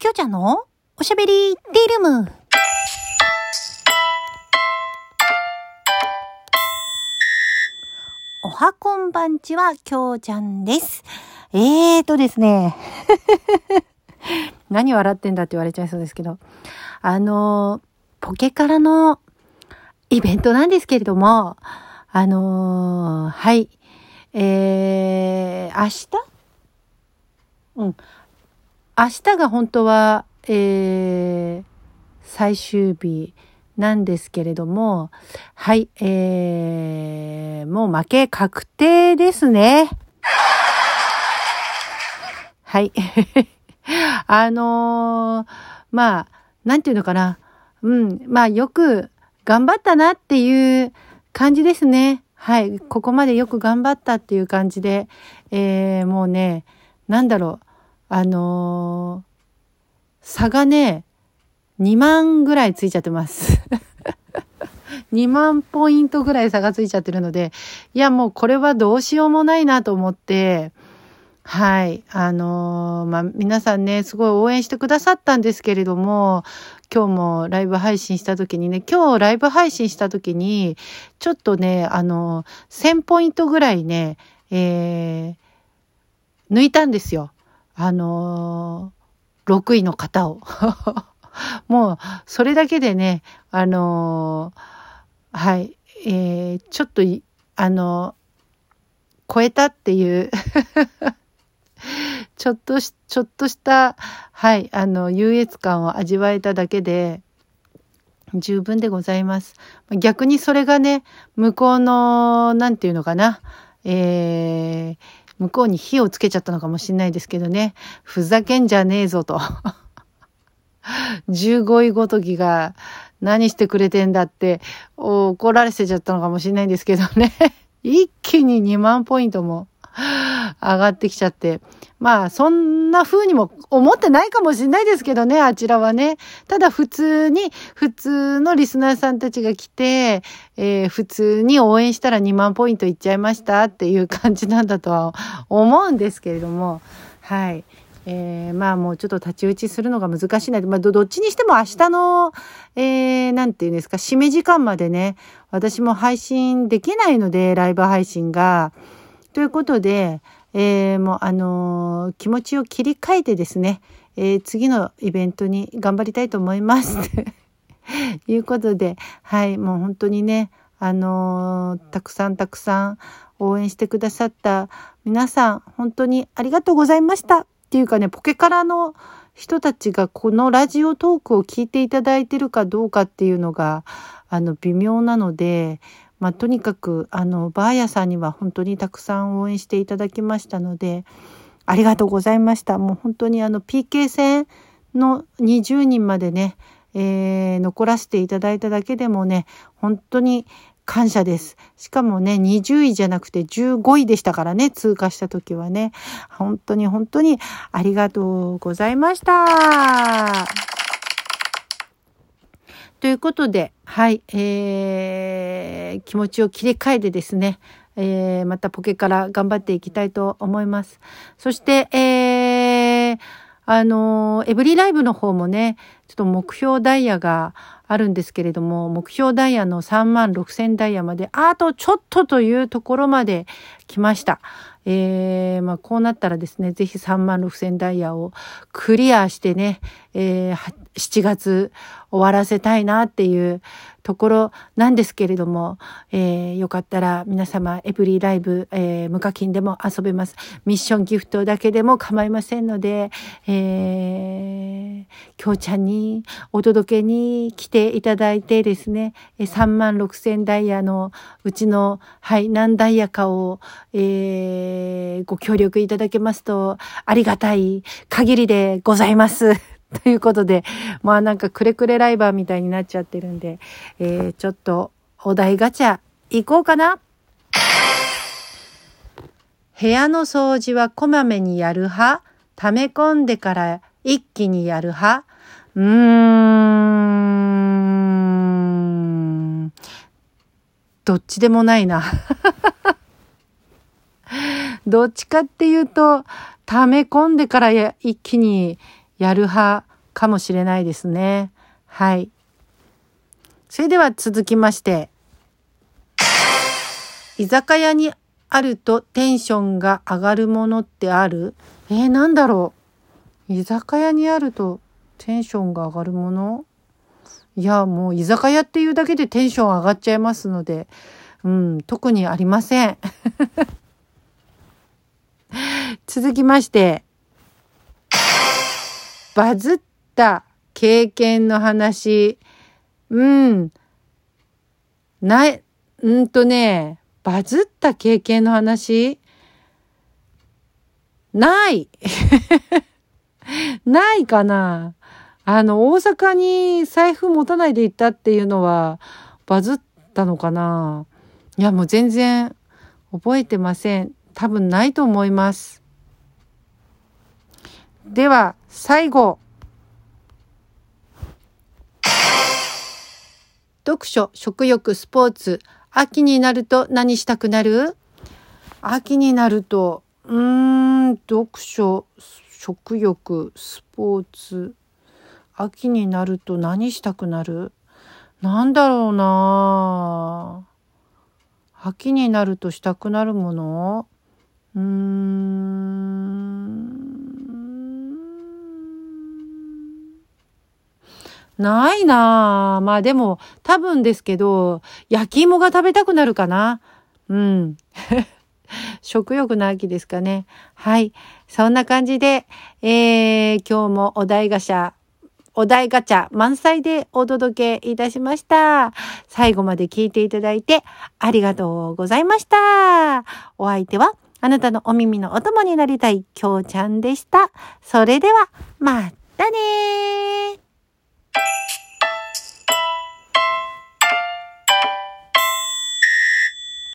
きょうちゃんのおしゃべりティールーム。おはこんばんちは、きょうちゃんです。えーとですね。何笑ってんだって言われちゃいそうですけど。あの、ポケカラのイベントなんですけれども、あのー、はい。えー、明日？うん。明日が本当は、えー、最終日なんですけれども、はい、えー、もう負け確定ですね。はい。あのー、まあ、なんていうのかな。うん、まあよく頑張ったなっていう感じですね。はい。ここまでよく頑張ったっていう感じで、えー、もうね、なんだろう。あのー、差がね、2万ぐらいついちゃってます。2万ポイントぐらい差がついちゃってるので、いやもうこれはどうしようもないなと思って、はい。あのー、まあ、皆さんね、すごい応援してくださったんですけれども、今日もライブ配信した時にね、今日ライブ配信した時に、ちょっとね、あのー、1000ポイントぐらいね、えー、抜いたんですよ。あのー、6位の方を。もう、それだけでね、あのー、はい、えー、ちょっと、あのー、超えたっていう ちょっとし、ちょっとした、はい、あの、優越感を味わえただけで、十分でございます。逆にそれがね、向こうの、なんていうのかな、えー、向こうに火をつけちゃったのかもしれないですけどね。ふざけんじゃねえぞと。15位ごときが何してくれてんだって怒られせちゃったのかもしれないんですけどね。一気に2万ポイントも上がってきちゃって。まあ、そんな風にも思ってないかもしれないですけどね、あちらはね。ただ普通に、普通のリスナーさんたちが来て、えー、普通に応援したら2万ポイントいっちゃいましたっていう感じなんだとは思うんですけれども、はい。えー、まあもうちょっと太刀打ちするのが難しいな。まあどっちにしても明日の、えー、なんていうんですか、締め時間までね、私も配信できないので、ライブ配信が。ということで、えー、もうあのー、気持ちを切り替えてですね、えー、次のイベントに頑張りたいと思います。と いうことで、はい、もう本当にね、あのたくさんたくさん応援してくださった皆さん、本当にありがとうございました。っていうかね、ポケカラの人たちがこのラジオトークを聞いていただいてるかどうかっていうのが、あの、微妙なので、まあ、とにかく、あの、バーヤさんには本当にたくさん応援していただきましたので、ありがとうございました。もう本当にあの、PK 戦の20人までね、えー、残らせていただいただけでもね、本当に感謝です。しかもね、20位じゃなくて15位でしたからね、通過した時はね。本当に本当にありがとうございました。ということで、はい、えー、気持ちを切り替えてですね、えー、またポケから頑張っていきたいと思います。そして、えー、あの、エブリライブの方もね、ちょっと目標ダイヤがあるんですけれども、目標ダイヤの3万6千ダイヤまで、あとちょっとというところまで来ました。えー、まあ、こうなったらですね、ぜひ3万6千ダイヤをクリアしてね、えー、7月終わらせたいなっていうところなんですけれども、えー、よかったら皆様エブリーライブ、えー、無課金でも遊べます。ミッションギフトだけでも構いませんので、えー、きょうちゃんにお届けに来ていただいてですね、3万6千ダイヤのうちの、はい、何ダイヤかを、えー、ご協力いただけますとありがたい限りでございます。ということで、まあなんかくれくれライバーみたいになっちゃってるんで、えー、ちょっとお題ガチャ行こうかな。部屋の掃除はこまめにやる派？溜め込んでから一気にやる派？うーん。どっちでもないな。どっちかっていうと、溜め込んでから一気にやる派かもしれないですね。はい。それでは続きまして、居酒屋にあるとテンションが上がるものってある？えー、なんだろう居酒屋にあるとテンションが上がるもの？いや、もう居酒屋っていうだけでテンション上がっちゃいますので、うん、特にありません。続きまして、バズった経験の話。うん。ない、うんとね、バズった経験の話？ない ないかなあの、大阪に財布持たないで行ったっていうのは、バズったのかないや、もう全然覚えてません。多分ないと思います。では、最後。読書、食欲、スポーツ。秋になると何したくなる？秋になると、うーん、読書、食欲、スポーツ。秋になると何したくなる？なんだろうな秋になるとしたくなるもの？うーん。ないなぁ。まあでも、多分ですけど、焼き芋が食べたくなるかな。うん。食欲の秋ですかね。はい。そんな感じで、えー、今日もお題ガシャ、お題ガチャ満載でお届けいたしました。最後まで聞いていただいてありがとうございました。お相手はあなたのお耳のお供になりたいきょうちゃんでした。それでは、またねー。